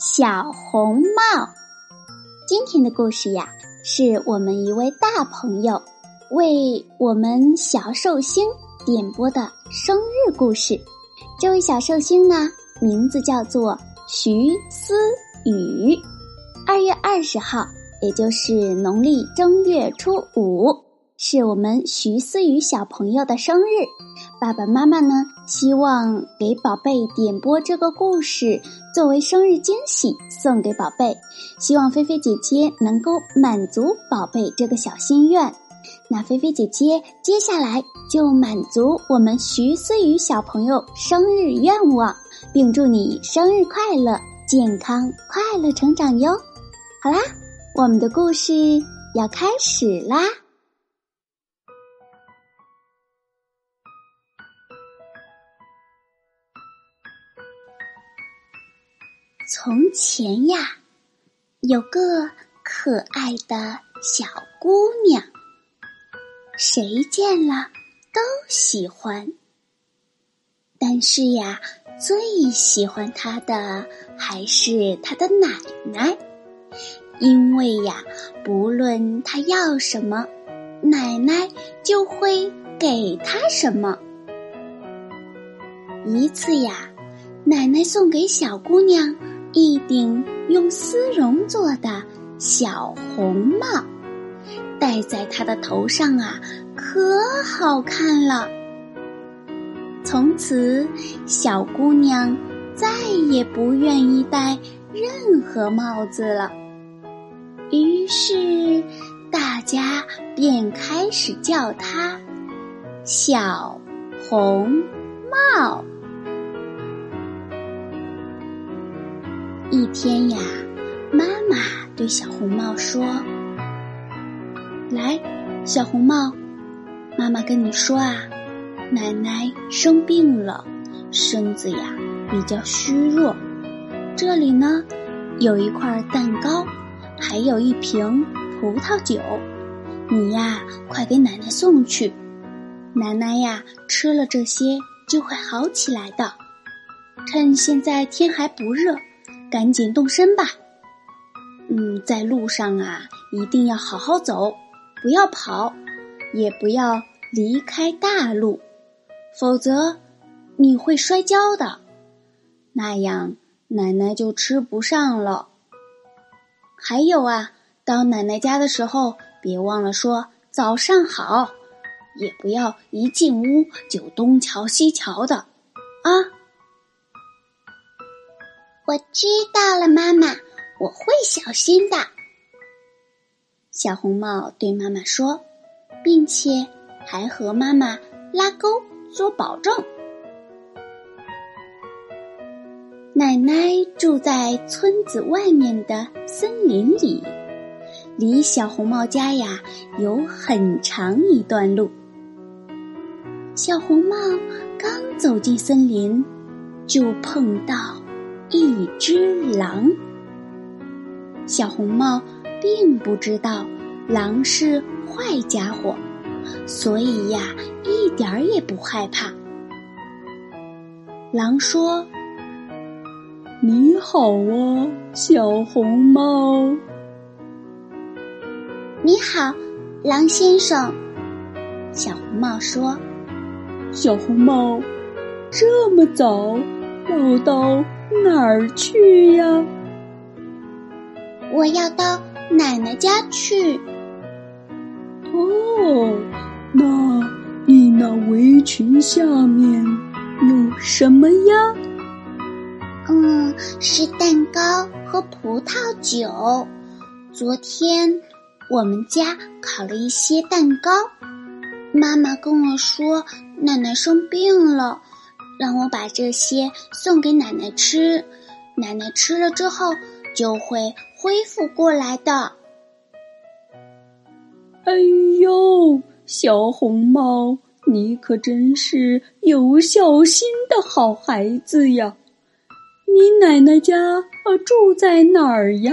小红帽，今天的故事呀，是我们一位大朋友为我们小寿星点播的生日故事。这位小寿星呢，名字叫做徐思雨。二月二十号，也就是农历正月初五，是我们徐思雨小朋友的生日。爸爸妈妈呢，希望给宝贝点播这个故事，作为生日惊喜送给宝贝。希望菲菲姐姐能够满足宝贝这个小心愿。那菲菲姐姐接下来就满足我们徐思雨小朋友生日愿望，并祝你生日快乐、健康快乐成长哟。好啦，我们的故事要开始啦。从前呀，有个可爱的小姑娘，谁见了都喜欢。但是呀，最喜欢她的还是她的奶奶，因为呀，不论她要什么，奶奶就会给她什么。一次呀，奶奶送给小姑娘。一顶用丝绒做的小红帽，戴在她的头上啊，可好看了。从此，小姑娘再也不愿意戴任何帽子了。于是，大家便开始叫她“小红帽”。一天呀，妈妈对小红帽说：“来，小红帽，妈妈跟你说啊，奶奶生病了，身子呀比较虚弱。这里呢有一块蛋糕，还有一瓶葡萄酒，你呀快给奶奶送去。奶奶呀吃了这些就会好起来的。趁现在天还不热。”赶紧动身吧，嗯，在路上啊，一定要好好走，不要跑，也不要离开大路，否则你会摔跤的，那样奶奶就吃不上了。还有啊，到奶奶家的时候，别忘了说早上好，也不要一进屋就东瞧西瞧的，啊。我知道了，妈妈，我会小心的。小红帽对妈妈说，并且还和妈妈拉钩做保证。奶奶住在村子外面的森林里，离小红帽家呀有很长一段路。小红帽刚走进森林，就碰到。一只狼，小红帽并不知道狼是坏家伙，所以呀，一点儿也不害怕。狼说：“你好啊，小红帽。”“你好，狼先生。”小红帽说：“小红帽，这么早要到？”哪儿去呀？我要到奶奶家去。哦，那你那围裙下面有什么呀？嗯，是蛋糕和葡萄酒。昨天我们家烤了一些蛋糕。妈妈跟我说，奶奶生病了，让我把这些送给奶奶吃。奶奶吃了之后就会恢复过来的。哎呦，小红帽，你可真是有孝心的好孩子呀！你奶奶家啊住在哪儿呀？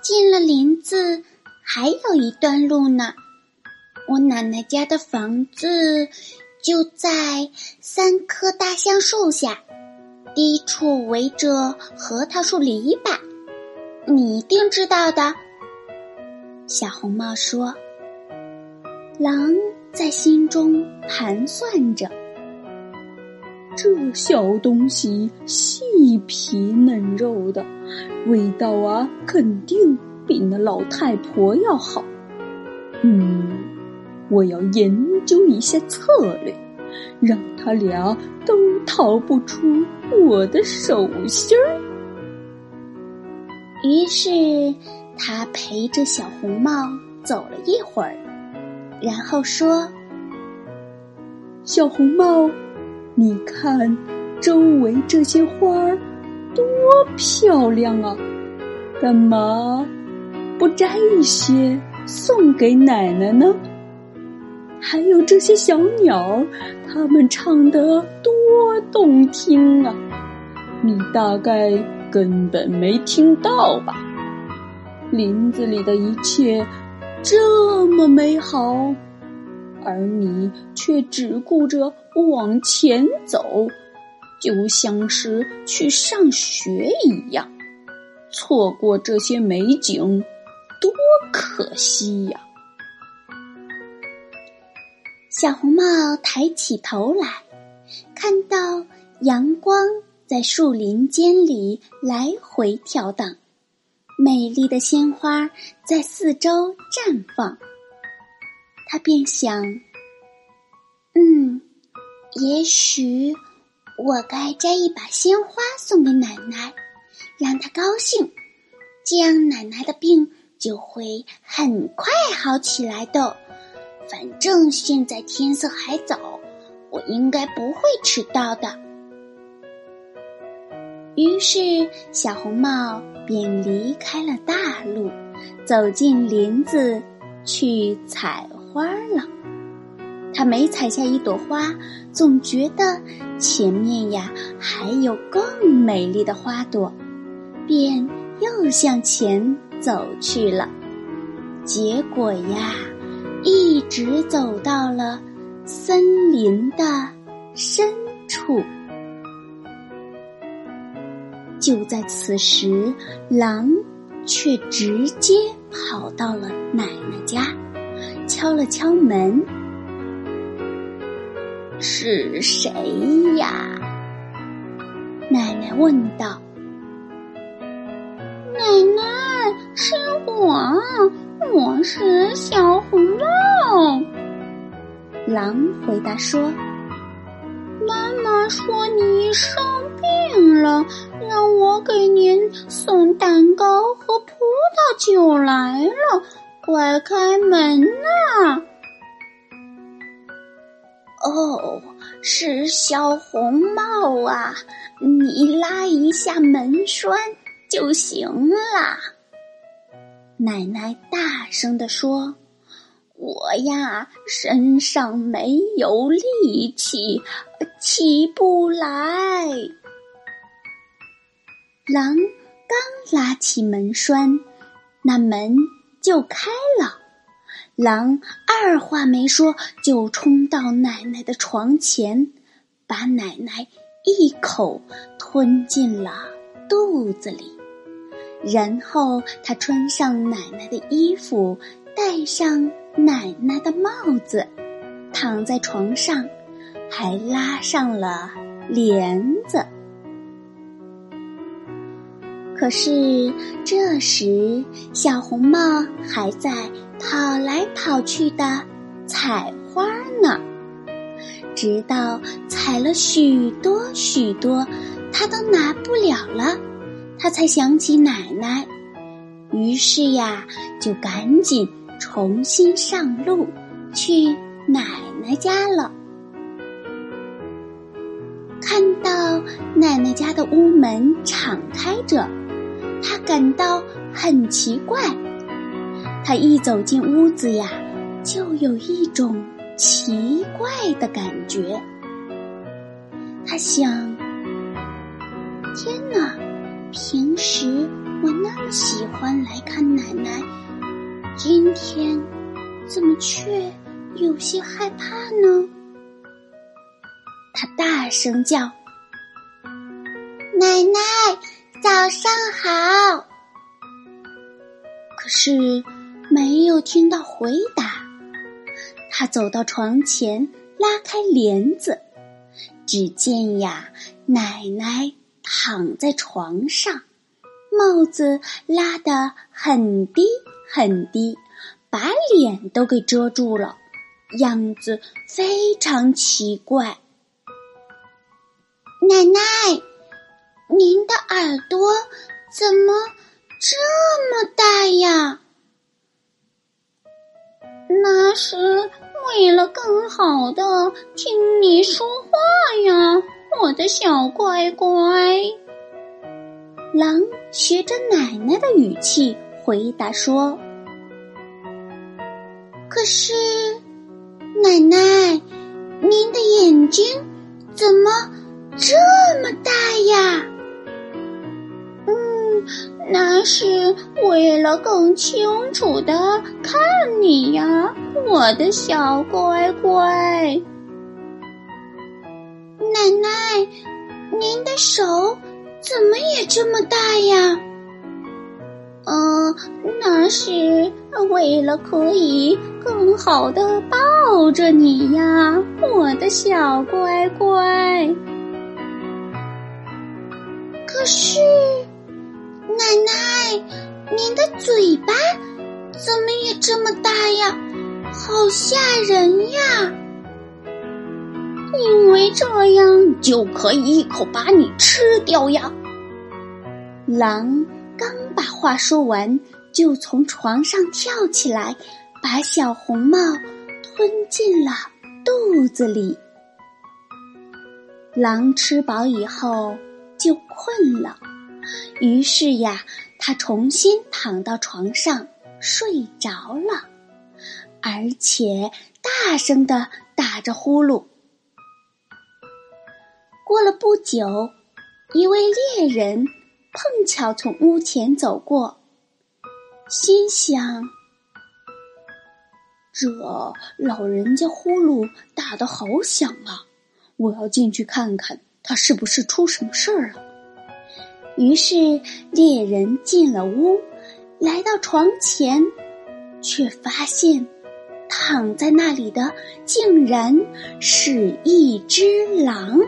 进了林子还有一段路呢。我奶奶家的房子就在三棵大橡树下，低处围着核桃树篱笆，你一定知道的。小红帽说：“狼在心中盘算着，这小东西细皮嫩肉的，味道啊，肯定比那老太婆要好。嗯。”我要研究一下策略，让他俩都逃不出我的手心儿。于是他陪着小红帽走了一会儿，然后说：“小红帽，你看周围这些花儿多漂亮啊，干嘛不摘一些送给奶奶呢？”还有这些小鸟，它们唱得多动听啊！你大概根本没听到吧？林子里的一切这么美好，而你却只顾着往前走，就像是去上学一样。错过这些美景，多可惜呀！小红帽抬起头来，看到阳光在树林间里来回跳荡，美丽的鲜花在四周绽放。他便想：“嗯，也许我该摘一把鲜花送给奶奶，让她高兴，这样奶奶的病就会很快好起来的。”反正现在天色还早，我应该不会迟到的。于是，小红帽便离开了大路，走进林子去采花了。他每采下一朵花，总觉得前面呀还有更美丽的花朵，便又向前走去了。结果呀。直走到了森林的深处，就在此时，狼却直接跑到了奶奶家，敲了敲门：“是谁呀？”奶奶问道。“奶奶，是我。”我是小红帽。狼回答说：“妈妈说你生病了，让我给您送蛋糕和葡萄酒来了，快开门呐！”哦，是小红帽啊，你拉一下门栓就行了。奶奶大声地说：“我呀，身上没有力气，起不来。”狼刚拉起门栓，那门就开了。狼二话没说，就冲到奶奶的床前，把奶奶一口吞进了肚子里。然后他穿上奶奶的衣服，戴上奶奶的帽子，躺在床上，还拉上了帘子。可是这时，小红帽还在跑来跑去的采花呢，直到采了许多许多，他都拿不了了。他才想起奶奶，于是呀，就赶紧重新上路去奶奶家了。看到奶奶家的屋门敞开着，他感到很奇怪。他一走进屋子呀，就有一种奇怪的感觉。他想：天哪，平时我那么喜欢来看奶奶，今天怎么却有些害怕呢？他大声叫：“奶奶，早上好！”可是没有听到回答。他走到床前，拉开帘子，只见呀，奶奶躺在床上，帽子拉得很低很低，把脸都给遮住了，样子非常奇怪。奶奶，您的耳朵怎么这么大呀？那是为了更好的听你说话呀，我的小乖乖。狼学着奶奶的语气回答说：“可是，奶奶，您的眼睛怎么？”这么大呀！嗯，那是为了更清楚的看你呀，我的小乖乖。奶奶，您的手怎么也这么大呀？嗯，那是为了可以更好的抱着你呀，我的小乖乖。可是，奶奶，您的嘴巴怎么也这么大呀？好吓人呀！因为这样就可以一口把你吃掉呀！狼刚把话说完，就从床上跳起来，把小红帽吞进了肚子里。狼吃饱以后。就困了，于是呀，他重新躺到床上睡着了，而且大声的打着呼噜。过了不久，一位猎人碰巧从屋前走过，心想：这老人家呼噜打得好响啊，我要进去看看。他是不是出什么事儿了？于是猎人进了屋，来到床前，却发现躺在那里的竟然是一只狼。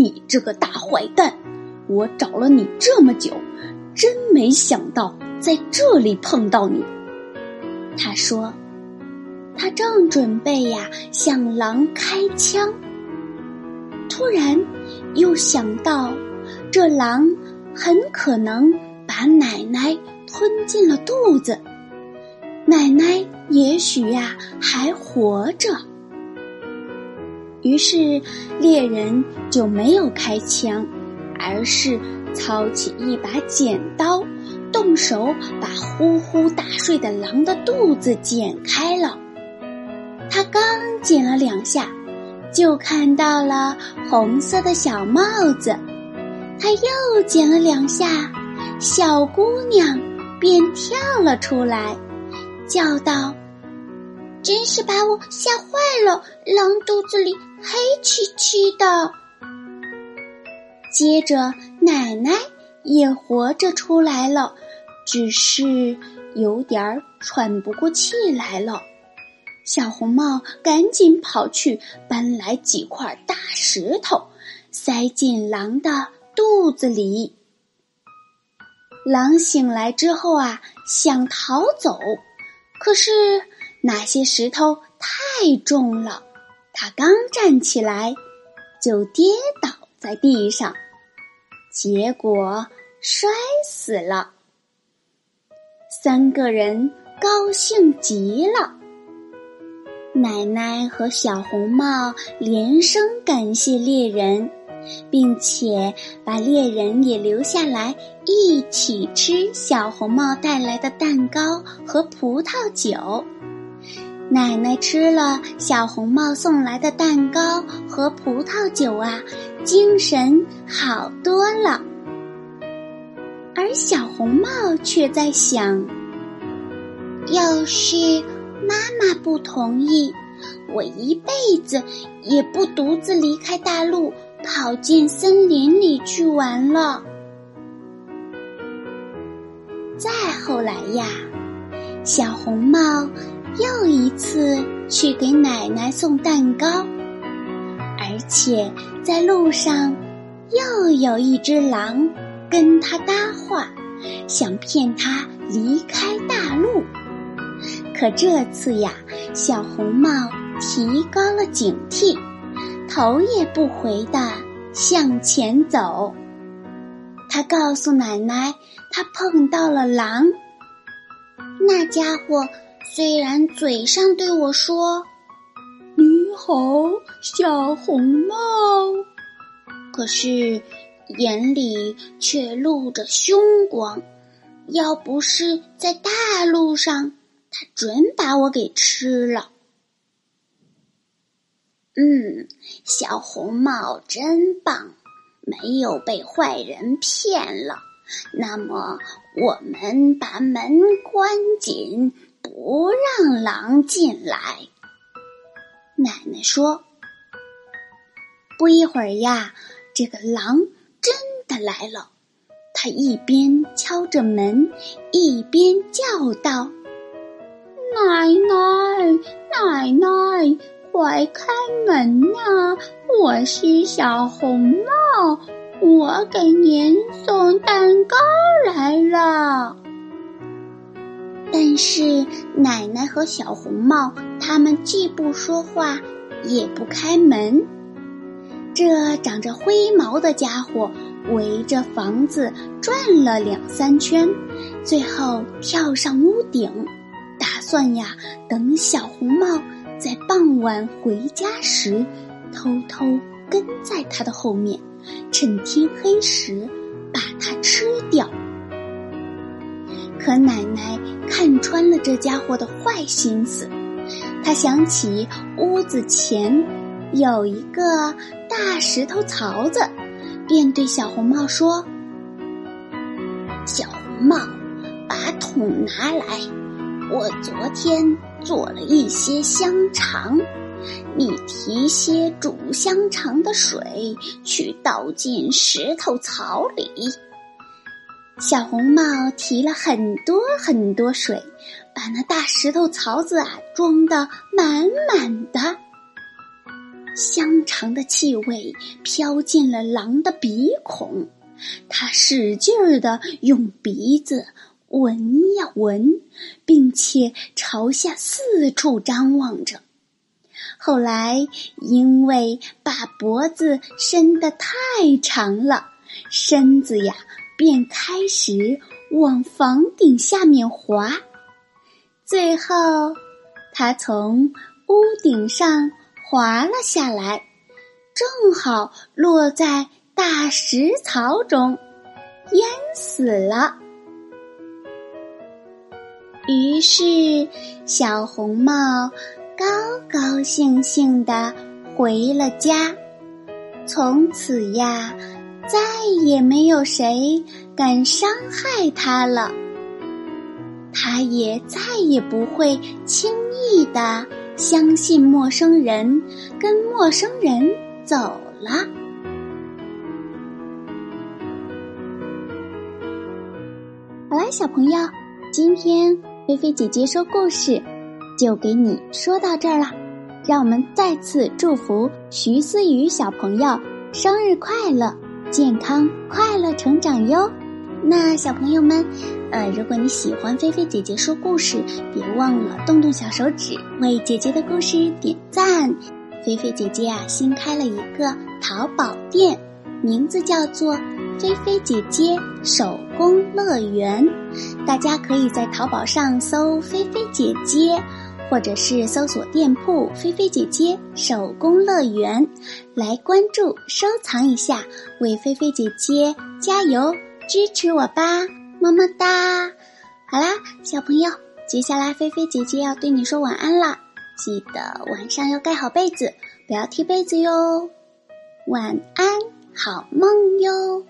你这个大坏蛋！我找了你这么久，真没想到在这里碰到你。他说，他正准备呀向狼开枪。突然，又想到，这狼很可能把奶奶吞进了肚子，奶奶也许呀还活着。于是猎人就没有开枪，而是操起一把剪刀，动手把呼呼大睡的狼的肚子剪开了。他刚剪了两下。就看到了红色的小帽子，他又剪了两下，小姑娘便跳了出来，叫道：“真是把我吓坏了！狼肚子里黑漆漆的。”接着，奶奶也活着出来了，只是有点喘不过气来了。小红帽赶紧跑去搬来几块大石头，塞进狼的肚子里。狼醒来之后啊，想逃走，可是那些石头太重了，他刚站起来就跌倒在地上，结果摔死了。三个人高兴极了。奶奶和小红帽连声感谢猎人，并且把猎人也留下来一起吃小红帽带来的蛋糕和葡萄酒。奶奶吃了小红帽送来的蛋糕和葡萄酒啊，精神好多了。而小红帽却在想：要是……妈妈不同意，我一辈子也不独自离开大陆，跑进森林里去玩了。再后来呀，小红帽又一次去给奶奶送蛋糕，而且在路上又有一只狼跟他搭话，想骗他离开大陆。可这次呀，小红帽提高了警惕，头也不回的向前走。他告诉奶奶，他碰到了狼。那家伙虽然嘴上对我说“你好，小红帽”，可是眼里却露着凶光。要不是在大路上，他准把我给吃了。嗯，小红帽真棒，没有被坏人骗了。那么，我们把门关紧，不让狼进来。奶奶说：“不一会儿呀，这个狼真的来了。他一边敲着门，一边叫道。”奶奶，奶奶，快开门呀！我是小红帽，我给您送蛋糕来了。但是奶奶和小红帽他们既不说话，也不开门。这长着灰毛的家伙围着房子转了两三圈，最后跳上屋顶。打算呀，等小红帽在傍晚回家时，偷偷跟在他的后面，趁天黑时把他吃掉。可奶奶看穿了这家伙的坏心思，她想起屋子前有一个大石头槽子，便对小红帽说：“小红帽，把桶拿来。”我昨天做了一些香肠，你提些煮香肠的水去倒进石头槽里。小红帽提了很多很多水，把那大石头槽子啊装得满满的。香肠的气味飘进了狼的鼻孔，他使劲儿的用鼻子。闻呀闻，并且朝下四处张望着。后来，因为把脖子伸得太长了，身子呀便开始往房顶下面滑。最后，他从屋顶上滑了下来，正好落在大石槽中，淹死了。于是，小红帽高高兴兴的回了家。从此呀，再也没有谁敢伤害他了。他也再也不会轻易的相信陌生人，跟陌生人走了。好啦，小朋友，今天。菲菲姐姐说故事，就给你说到这儿了。让我们再次祝福徐思雨小朋友生日快乐，健康快乐成长哟。那小朋友们，呃，如果你喜欢菲菲姐姐说故事，别忘了动动小手指为姐姐的故事点赞。菲菲姐姐啊，新开了一个淘宝店，名字叫做菲菲姐姐手工乐园”，大家可以在淘宝上搜“菲菲姐姐”，或者是搜索店铺“菲菲姐姐手工乐园”，来关注收藏一下，为菲菲姐姐加油支持我吧，么么哒！好啦，小朋友，接下来菲菲姐姐要对你说晚安啦，记得晚上要盖好被子，不要踢被子哟。晚安，好梦哟。